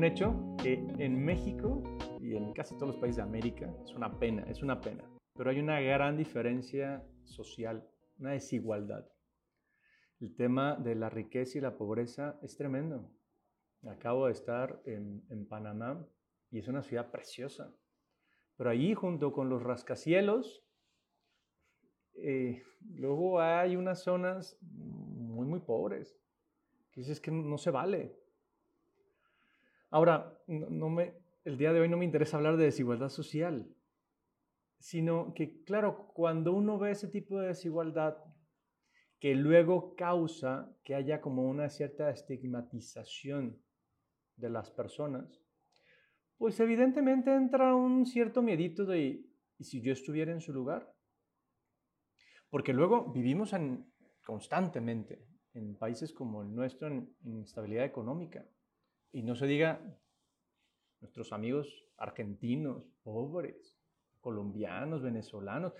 un hecho que en México y en casi todos los países de América es una pena, es una pena. Pero hay una gran diferencia social, una desigualdad. El tema de la riqueza y la pobreza es tremendo. Acabo de estar en, en Panamá y es una ciudad preciosa. Pero allí, junto con los rascacielos, eh, luego hay unas zonas muy, muy pobres, que dices que no se vale. Ahora, no, me, el día de hoy no me interesa hablar de desigualdad social, sino que, claro, cuando uno ve ese tipo de desigualdad, que luego causa que haya como una cierta estigmatización de las personas, pues evidentemente entra un cierto miedito de, ¿y si yo estuviera en su lugar? Porque luego vivimos constantemente en países como el nuestro en inestabilidad económica. Y no se diga nuestros amigos argentinos, pobres, colombianos, venezolanos.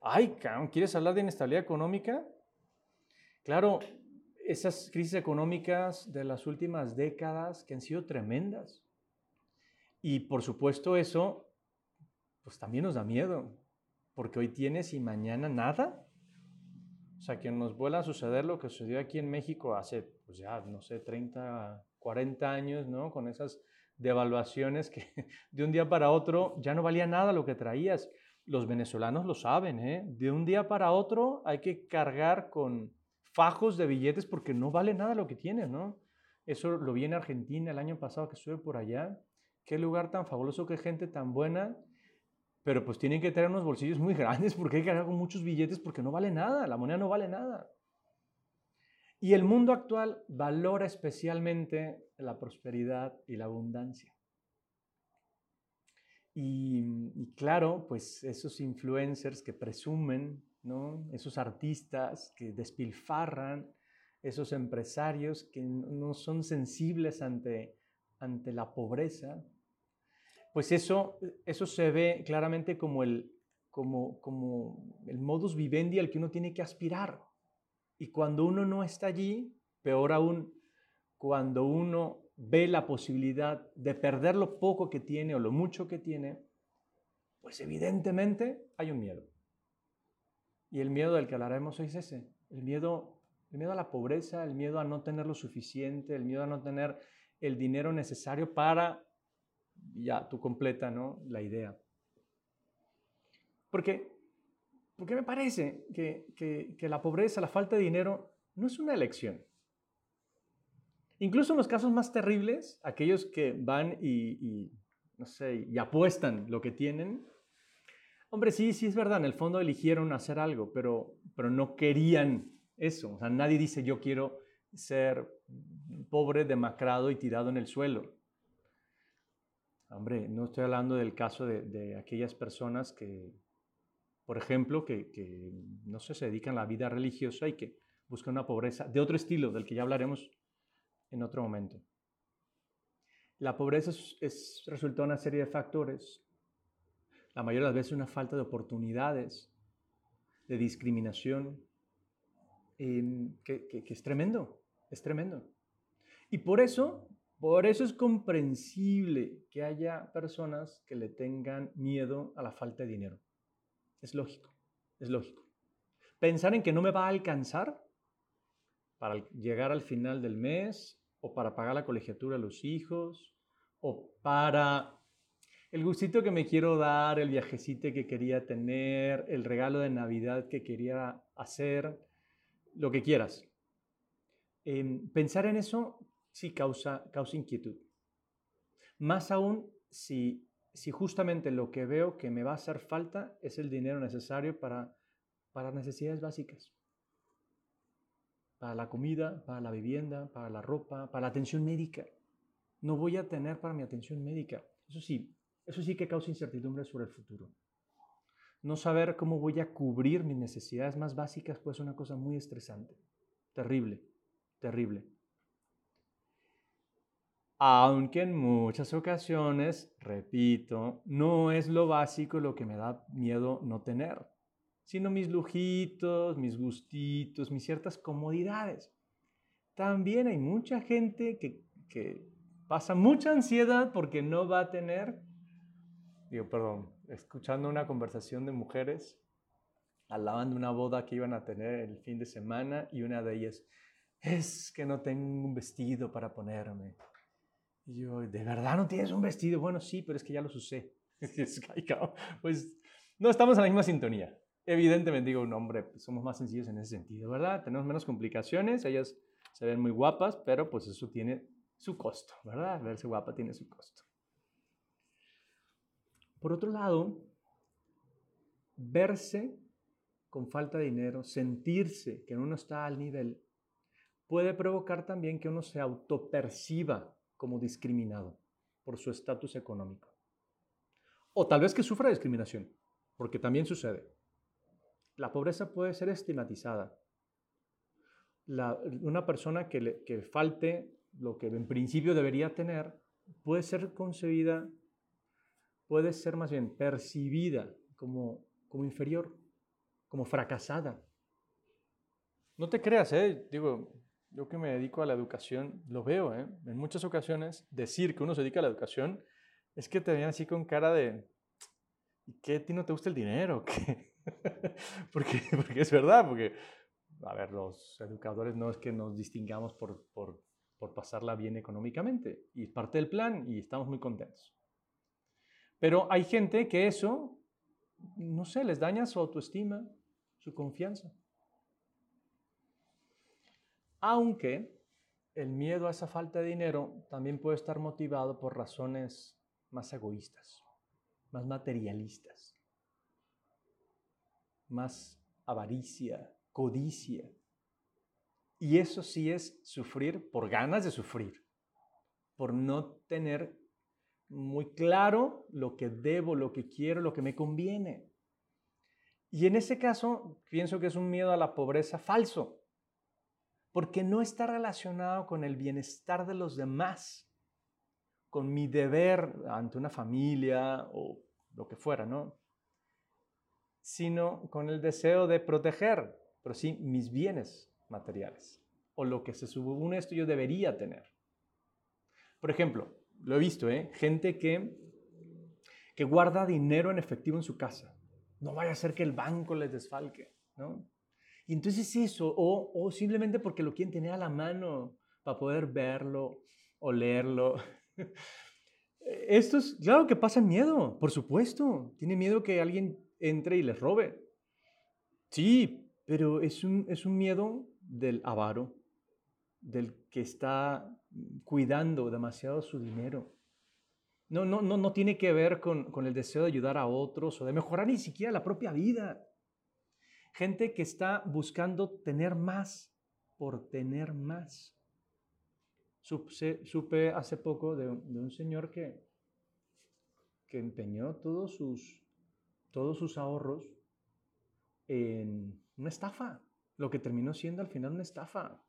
Ay, ¿quieres hablar de inestabilidad económica? Claro, esas crisis económicas de las últimas décadas que han sido tremendas. Y por supuesto eso, pues también nos da miedo, porque hoy tienes y mañana nada. O sea, que nos vuelva a suceder lo que sucedió aquí en México hace, pues ya, no sé, 30, 40 años, ¿no? Con esas devaluaciones que de un día para otro ya no valía nada lo que traías. Los venezolanos lo saben, ¿eh? De un día para otro hay que cargar con fajos de billetes porque no vale nada lo que tienes, ¿no? Eso lo vi en Argentina el año pasado que estuve por allá. Qué lugar tan fabuloso, qué gente tan buena. Pero pues tienen que tener unos bolsillos muy grandes porque hay que cargar con muchos billetes porque no vale nada, la moneda no vale nada. Y el mundo actual valora especialmente la prosperidad y la abundancia. Y, claro, pues esos influencers que presumen, esos artistas que despilfarran, esos empresarios que no son sensibles ante, ante la pobreza, pues eso, eso se ve claramente como el, como, como el modus vivendi al que uno tiene que aspirar. Y cuando uno no está allí, peor aún, cuando uno ve la posibilidad de perder lo poco que tiene o lo mucho que tiene, pues evidentemente hay un miedo. Y el miedo del que hablaremos hoy es ese, el miedo, el miedo a la pobreza, el miedo a no tener lo suficiente, el miedo a no tener el dinero necesario para, ya tú completa, ¿no? La idea. Porque porque me parece que, la pobreza, la falta de dinero, no es una elección. Incluso en los casos más terribles, aquellos que van y, no sé, y apuestan lo que tienen, hombre, sí, sí es verdad, en el fondo eligieron hacer algo, pero, pero no querían eso. O sea, nadie dice yo quiero ser pobre, demacrado y tirado en el suelo. Hombre, no estoy hablando del caso de aquellas personas que, por ejemplo, que, no sé, se dedican a la vida religiosa y que buscan una pobreza de otro estilo, del que ya hablaremos en otro momento. La pobreza es, resultado de una serie de factores. La mayoría de las veces una falta de oportunidades, de discriminación, em, que, que es tremendo, es tremendo. Y por eso, por eso es comprensible que haya personas que le tengan miedo a la falta de dinero. Es lógico, es lógico. Pensar en que no me va a alcanzar para llegar al final del mes o para pagar la colegiatura a los hijos o para el gustito que me quiero dar, el viajecito que quería tener, el regalo de Navidad que quería hacer, lo que quieras. Em, pensar en eso sí causa, causa inquietud. Más aún si si justamente lo que veo que me va a hacer falta es el dinero necesario para, para necesidades básicas. Para la comida, para la vivienda, para la ropa, para la atención médica. No voy a tener para mi atención médica. Eso sí, eso sí que causa incertidumbre sobre el futuro. No saber cómo voy a cubrir mis necesidades más básicas puede ser una cosa muy estresante. Terrible, terrible aunque en muchas ocasiones, repito, no es lo básico lo que me da miedo no tener, sino mis lujitos, mis gustitos, mis ciertas comodidades. También hay mucha gente que, pasa mucha ansiedad porque no va a tener, digo, perdón, escuchando una conversación de mujeres, hablaban de una boda que iban a tener el fin de semana y una de ellas, es que no tengo un vestido para ponerme. Yo, ¿de verdad no tienes un vestido? Bueno, sí, pero es que ya los usé. pues no estamos en la misma sintonía. Evidentemente, digo, un hombre, pues, somos más sencillos en ese sentido, ¿verdad? Tenemos menos complicaciones, ellas se ven muy guapas, pero pues eso tiene su costo, ¿verdad? Verse guapa tiene su costo. Por otro lado, verse con falta de dinero, sentirse que uno está al nivel, puede provocar también que uno se autoperciba como discriminado por su estatus económico. O tal vez que sufra discriminación, porque también sucede. La pobreza puede ser estigmatizada. una persona que, le, que falte lo que en principio debería tener puede ser concebida, puede ser más bien percibida como, como inferior, como fracasada. No te creas, ¿eh? Digo, yo que me dedico a la educación, lo veo, ¿eh? En muchas ocasiones, decir que uno se dedica a la educación es que te ven así con cara de, ¿y qué a ti no te gusta el dinero? Porque, porque es verdad, porque, a ver, los educadores no es que nos distingamos por, por, por pasarla bien económicamente, y es parte del plan y estamos muy contentos. Pero hay gente que eso, no sé, les daña su autoestima, su confianza. Aunque el miedo a esa falta de dinero también puede estar motivado por razones más egoístas, más materialistas, más avaricia, codicia. Y eso sí es sufrir por ganas de sufrir, por no tener muy claro lo que debo, lo que quiero, lo que me conviene. Y en ese caso, pienso que es un miedo a la pobreza falso, porque no está relacionado con el bienestar de los demás, con mi deber ante una familia o lo que fuera, ¿no? Sino con el deseo de proteger, pero sí, mis bienes materiales o lo que se supone esto yo debería tener. Por ejemplo, lo he visto, ¿eh? Gente que, que guarda dinero en efectivo en su casa. No vaya a ser que el banco les desfalque, ¿no? Y entonces eso, o, simplemente porque lo quieren tener a la mano para poder verlo o leerlo. Esto es, claro que pasa miedo, por supuesto. Tiene miedo que alguien entre y les robe. Sí, pero es un, es un miedo del avaro, del que está cuidando demasiado su dinero. No, no, no, no tiene que ver con, con el deseo de ayudar a otros o de mejorar ni siquiera la propia vida. Gente que está buscando tener más por tener más. Supe, hace poco de, un señor que, que empeñó todos sus, todos sus ahorros en una estafa, lo que terminó siendo al final una estafa.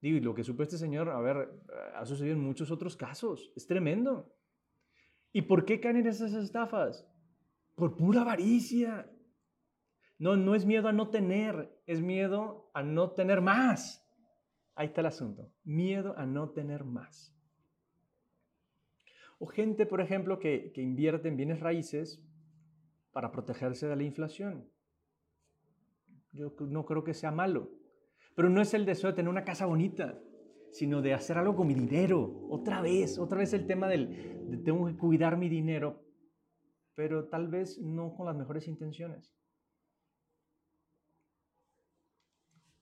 Digo, y lo que supe este señor, a ver, ha sucedido en muchos otros casos, es tremendo. ¿Y por qué caen en esas estafas? Por pura avaricia. No, no es miedo a no tener, es miedo a no tener más. Ahí está el asunto. Miedo a no tener más. O gente, por ejemplo, que, que invierte en bienes raíces para protegerse de la inflación. Yo no creo que sea malo. Pero no es el deseo de tener una casa bonita, sino de hacer algo con mi dinero. Otra vez, otra vez el tema del de tengo que cuidar mi dinero, pero tal vez no con las mejores intenciones.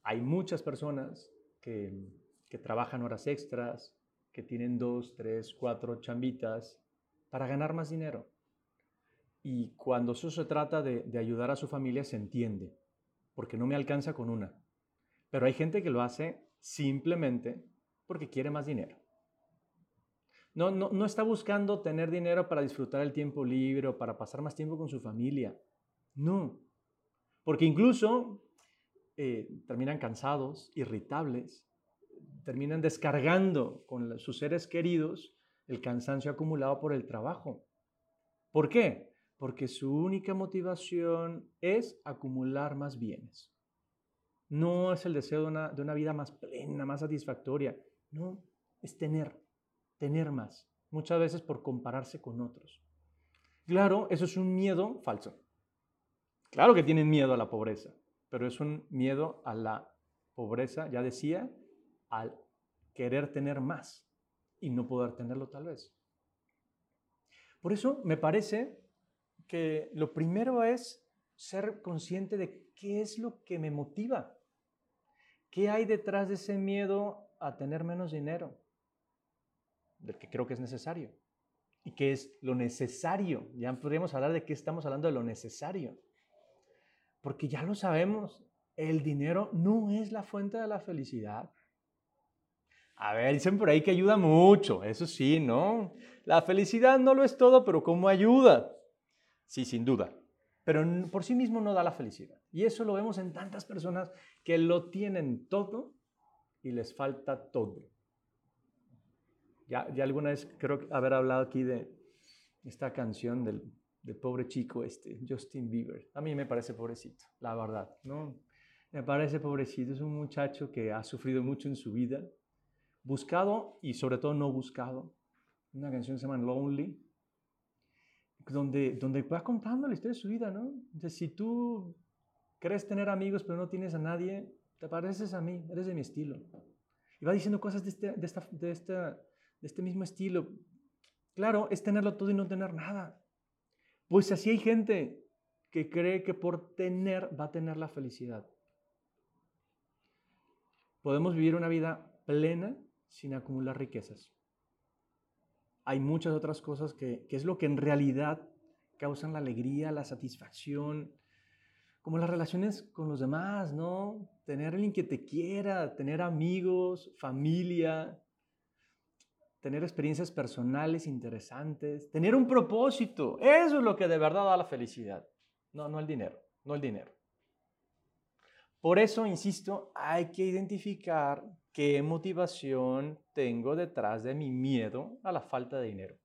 Hay muchas personas que, trabajan horas extras, que tienen dos, tres, cuatro chambitas para ganar más dinero. Y cuando eso se trata de, ayudar a su familia, se entiende, porque no me alcanza con una. Pero hay gente que lo hace simplemente porque quiere más dinero. No, no, no está buscando tener dinero para disfrutar el tiempo libre o para pasar más tiempo con su familia. No. Porque incluso eh, terminan cansados, irritables, terminan descargando con sus seres queridos el cansancio acumulado por el trabajo. ¿Por qué? Porque su única motivación es acumular más bienes. No es el deseo de una, de una vida más plena, más satisfactoria. No, es tener. tener más, muchas veces por compararse con otros. Claro, eso es un miedo falso. Claro que tienen miedo a la pobreza, pero es un miedo a la pobreza, ya decía, al querer tener más y no poder tenerlo tal vez. Por eso me parece que lo primero es ser consciente de qué es lo que me motiva. ¿Qué hay detrás de ese miedo a tener menos dinero? Del que creo que es necesario. ¿Y qué es lo necesario? Ya podríamos hablar de qué estamos hablando de lo necesario. Porque ya lo sabemos, el dinero no es la fuente de la felicidad. A ver, dicen por ahí que ayuda mucho, eso sí, ¿no? La felicidad no lo es todo, pero ¿cómo ayuda? Sí, sin duda. Pero por sí mismo no da la felicidad. Y eso lo vemos en tantas personas que lo tienen todo y les falta todo. Ya, ya alguna vez creo haber hablado aquí de esta canción del, del pobre chico este, Justin Bieber. A mí me parece pobrecito, la verdad, ¿no? Me parece pobrecito, es un muchacho que ha sufrido mucho en su vida, buscado y sobre todo no buscado. Una canción se llama Lonely, donde, donde va contando la historia de su vida, ¿no? De si tú crees tener amigos pero no tienes a nadie, te pareces a mí, eres de mi estilo. Y va diciendo cosas de este, de esta, de esta, de este mismo estilo. Claro, es tenerlo todo y no tener nada. Pues así hay gente que cree que por tener va a tener la felicidad. Podemos vivir una vida plena sin acumular riquezas hay muchas otras cosas que, es lo que en realidad causan la alegría, la satisfacción, como las relaciones con los demás, ¿no? Tener alguien que te quiera, tener amigos, familia, tener experiencias personales interesantes, tener un propósito. Eso es lo que de verdad da la felicidad. No, no el dinero, no el dinero. Por eso, insisto, hay que identificar ¿Qué motivación tengo detrás de mi miedo a la falta de dinero?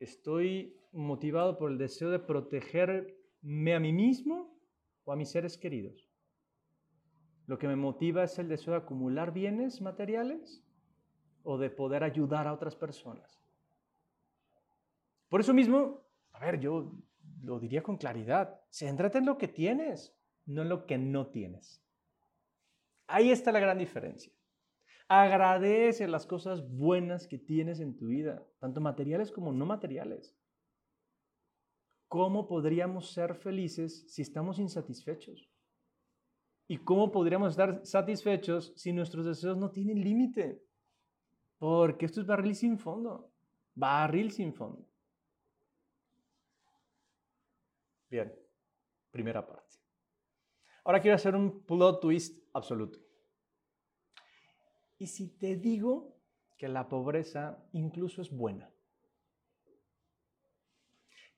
¿Estoy motivado por el deseo de protegerme a mí mismo o a mis seres queridos? ¿Lo que me motiva es el deseo de acumular bienes materiales o de poder ayudar a otras personas? Por eso mismo, a ver, yo lo diría con claridad, céntrate en lo que tienes, no en lo que no tienes. Ahí está la gran diferencia. Agradece las cosas buenas que tienes en tu vida, tanto materiales como no materiales. ¿Cómo podríamos ser felices si estamos insatisfechos? ¿Y cómo podríamos estar satisfechos si nuestros deseos no tienen límite? Porque esto es barril sin fondo. Barril sin fondo. Bien, primera parte. Ahora quiero hacer un plot twist absoluto. ¿Y si te digo que la pobreza incluso es buena?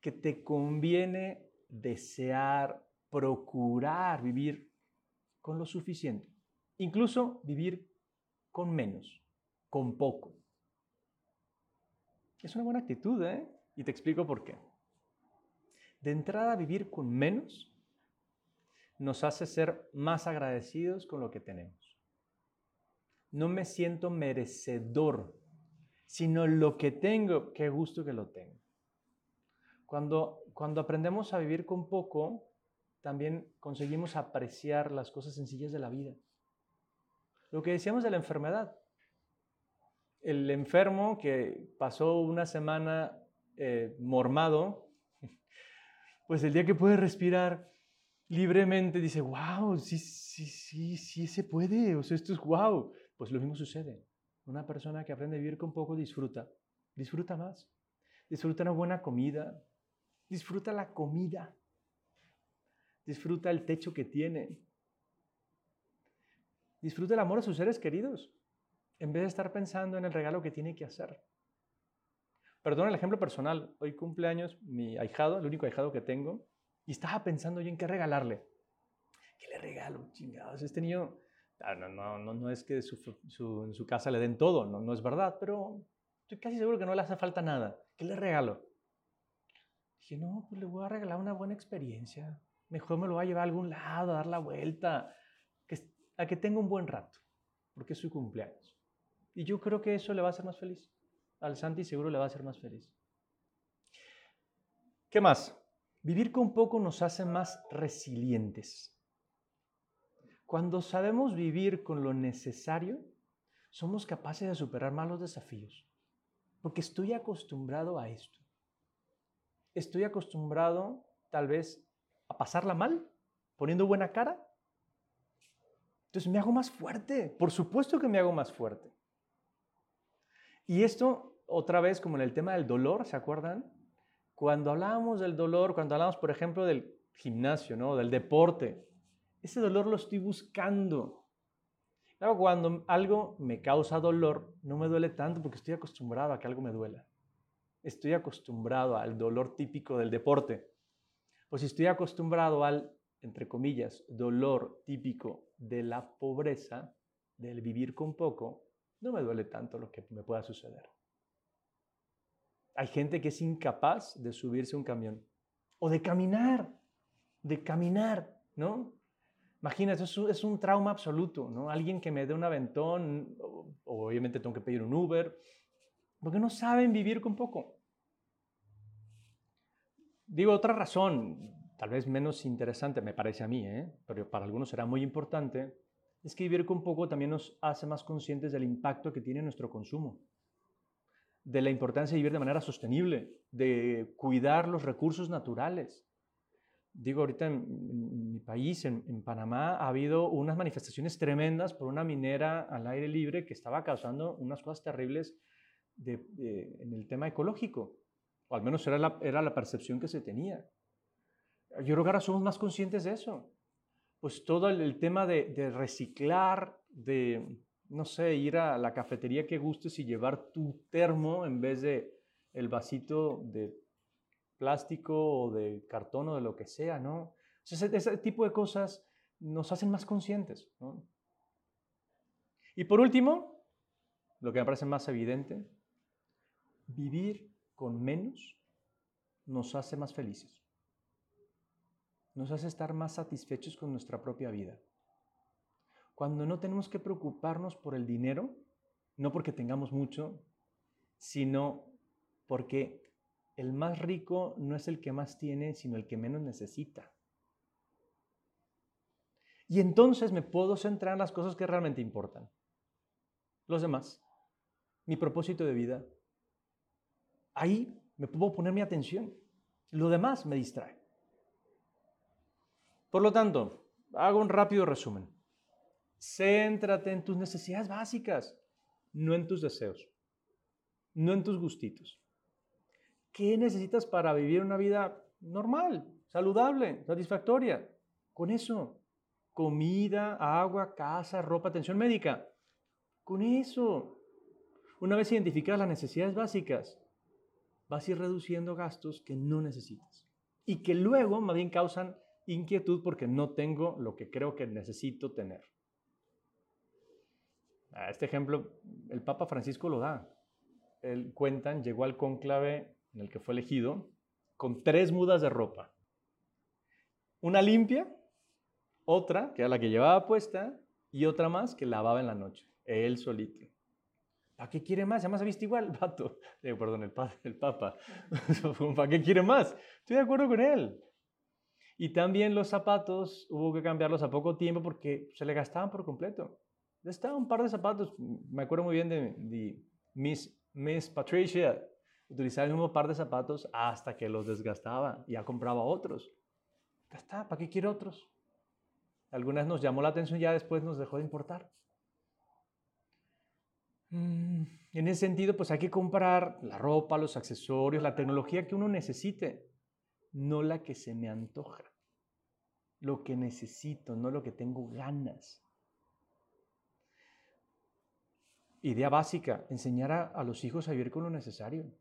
Que te conviene desear, procurar vivir con lo suficiente, incluso vivir con menos, con poco. Es una buena actitud, ¿eh? Y te explico por qué. De entrada, vivir con menos nos hace ser más agradecidos con lo que tenemos. No me siento merecedor, sino lo que tengo, qué gusto que lo tengo. Cuando, cuando aprendemos a vivir con poco, también conseguimos apreciar las cosas sencillas de la vida. Lo que decíamos de la enfermedad. El enfermo que pasó una semana eh, mormado, pues el día que puede respirar, libremente dice, wow, sí, sí, sí, sí se puede, o sea, esto es wow. Pues lo mismo sucede. Una persona que aprende a vivir con poco disfruta, disfruta más, disfruta una buena comida, disfruta la comida, disfruta el techo que tiene, disfruta el amor a sus seres queridos, en vez de estar pensando en el regalo que tiene que hacer. Perdón el ejemplo personal, hoy cumpleaños mi ahijado, el único ahijado que tengo, y estaba pensando yo en qué regalarle. ¿Qué le regalo? Chingados, este niño, ah, no, no, no, no es que en su casa le den todo, no, es verdad, pero estoy casi seguro que no le hace falta nada. ¿Qué le regalo? Dije, no, pues le voy a regalar una buena experiencia. Mejor me lo voy a llevar a algún lado, a dar la vuelta, a que tenga un buen rato, porque es su cumpleaños. Y yo creo que eso le va a hacer más feliz. Al Santi seguro le va a hacer más feliz. ¿Qué más? Vivir con poco nos hace más resilientes. Cuando sabemos vivir con lo necesario, somos capaces de superar malos desafíos. Porque estoy acostumbrado a esto. Estoy acostumbrado tal vez a pasarla mal, poniendo buena cara. Entonces me hago más fuerte. Por supuesto que me hago más fuerte. Y esto, otra vez, como en el tema del dolor, ¿se acuerdan? Cuando hablábamos del dolor, cuando hablábamos, por ejemplo, del gimnasio, ¿no? Del deporte, ese dolor lo estoy buscando. Claro, cuando algo me causa dolor, no me duele tanto porque estoy acostumbrado a que algo me duela. Estoy acostumbrado al dolor típico del deporte. Pues si estoy acostumbrado al, entre comillas, dolor típico de la pobreza, del vivir con poco, no me duele tanto lo que me pueda suceder. Hay gente que es incapaz de subirse a un camión o de caminar, de caminar, ¿no? Imagínate, eso es un trauma absoluto, ¿no? Alguien que me dé un aventón, obviamente tengo que pedir un Uber, porque no saben vivir con poco. Digo, otra razón, tal vez menos interesante, me parece a mí, ¿eh? pero para algunos será muy importante, es que vivir con poco también nos hace más conscientes del impacto que tiene nuestro consumo, de la importancia de vivir de manera sostenible, de cuidar los recursos naturales, digo, ahorita en, mi país, en, Panamá, ha habido unas manifestaciones tremendas por una minera al aire libre que estaba causando unas cosas terribles en el tema ecológico, o al menos era la, era la percepción que se tenía. Yo creo que ahora somos más conscientes de eso. Pues todo el, tema de, reciclar, de, no sé, ir a la cafetería que gustes y llevar tu termo en vez de el vasito de plástico o de cartón o de lo que sea, ¿no? Ese, ese tipo de cosas nos hacen más conscientes, ¿no? Y por último, lo que me parece más evidente, vivir con menos nos hace más felices. Nos hace estar más satisfechos con nuestra propia vida. Cuando no tenemos que preocuparnos por el dinero, no porque tengamos mucho, sino porque el más rico no es el que más tiene, sino el que menos necesita. Y entonces me puedo centrar en las cosas que realmente importan. Los demás. Mi propósito de vida. Ahí me puedo poner mi atención. Lo demás me distrae. Por lo tanto, hago un rápido resumen. Céntrate en tus necesidades básicas, no en tus deseos, no en tus gustitos. ¿Qué necesitas para vivir una vida normal, saludable, satisfactoria? Con eso, comida, agua, casa, ropa, atención médica. Con eso. Una vez identificadas las necesidades básicas, vas a ir reduciendo gastos que no necesitas y que luego más bien causan inquietud porque no tengo lo que creo que necesito tener. Este ejemplo, el Papa Francisco lo da. Él cuentan, llegó al cónclave en el que fue elegido, con tres mudas de ropa. Una limpia, otra, que era la que llevaba puesta, y otra más que lavaba en la noche, él solito. ¿Para qué quiere más? Además, ha visto igual, vato. perdón, el, el Papa. ¿Para qué quiere más? Estoy de acuerdo con él. Y también los zapatos, hubo que cambiarlos a poco tiempo porque se le gastaban por completo. Estaba un par de zapatos, me acuerdo muy bien de, de Miss, Miss Patricia, utilizaba el mismo par de zapatos hasta que los desgastaba y ya compraba otros. Ya está, ¿para qué quiere otros? Algunas nos llamó la atención ya después nos dejó de importar. Mm, en ese sentido, pues hay que comprar la ropa, los accesorios, la tecnología que uno necesite, no la que se me antoja. Lo que necesito, no lo que tengo ganas. Idea básica, enseñar a, a los hijos a vivir con lo necesario.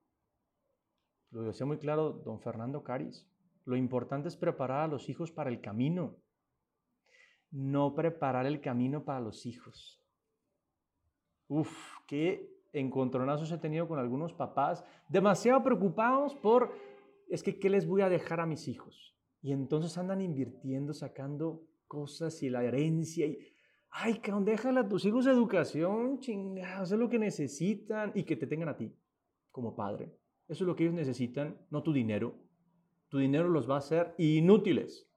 Lo decía muy claro don Fernando Caris. Lo importante es preparar a los hijos para el camino, no preparar el camino para los hijos. Uf, qué encontronazos he tenido con algunos papás, demasiado preocupados por, es que, ¿qué les voy a dejar a mis hijos? Y entonces andan invirtiendo, sacando cosas y la herencia. Y Ay, cabrón, déjala a tus hijos educación, chingados, es lo que necesitan y que te tengan a ti como padre. Eso es lo que ellos necesitan, no tu dinero. Tu dinero los va a hacer inútiles.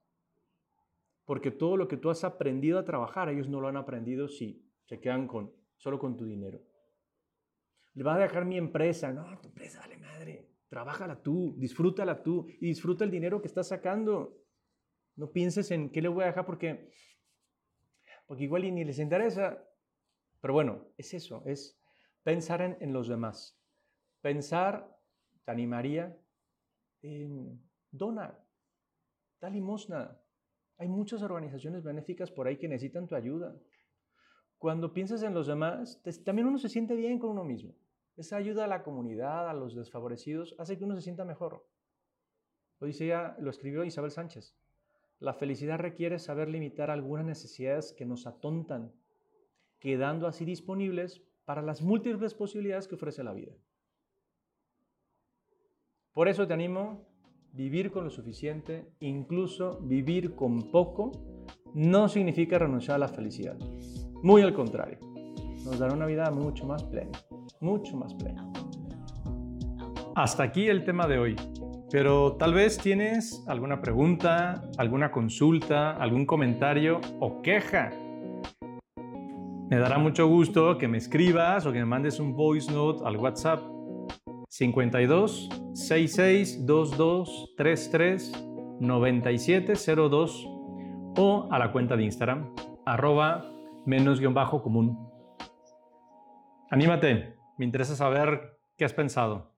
Porque todo lo que tú has aprendido a trabajar, ellos no lo han aprendido si se quedan con, solo con tu dinero. Le vas a dejar mi empresa. No, tu empresa, vale madre. Trabájala tú, disfrútala tú y disfruta el dinero que estás sacando. No pienses en qué le voy a dejar porque, porque igual ni les interesa. Pero bueno, es eso, es pensar en, en los demás. Pensar, te animaría, en dona, da limosna. Hay muchas organizaciones benéficas por ahí que necesitan tu ayuda. Cuando piensas en los demás, también uno se siente bien con uno mismo. Esa ayuda a la comunidad, a los desfavorecidos, hace que uno se sienta mejor. Lo dice ya, lo escribió Isabel Sánchez. La felicidad requiere saber limitar algunas necesidades que nos atontan, quedando así disponibles para las múltiples posibilidades que ofrece la vida. Por eso te animo, vivir con lo suficiente, incluso vivir con poco, no significa renunciar a la felicidad. Muy al contrario, nos dará una vida mucho más plena, mucho más plena. Hasta aquí el tema de hoy. Pero tal vez tienes alguna pregunta, alguna consulta, algún comentario o queja. Me dará mucho gusto que me escribas o que me mandes un voice note al WhatsApp 52 66 22 33 9702 o a la cuenta de Instagram arroba menos guion bajo común. Anímate, me interesa saber qué has pensado.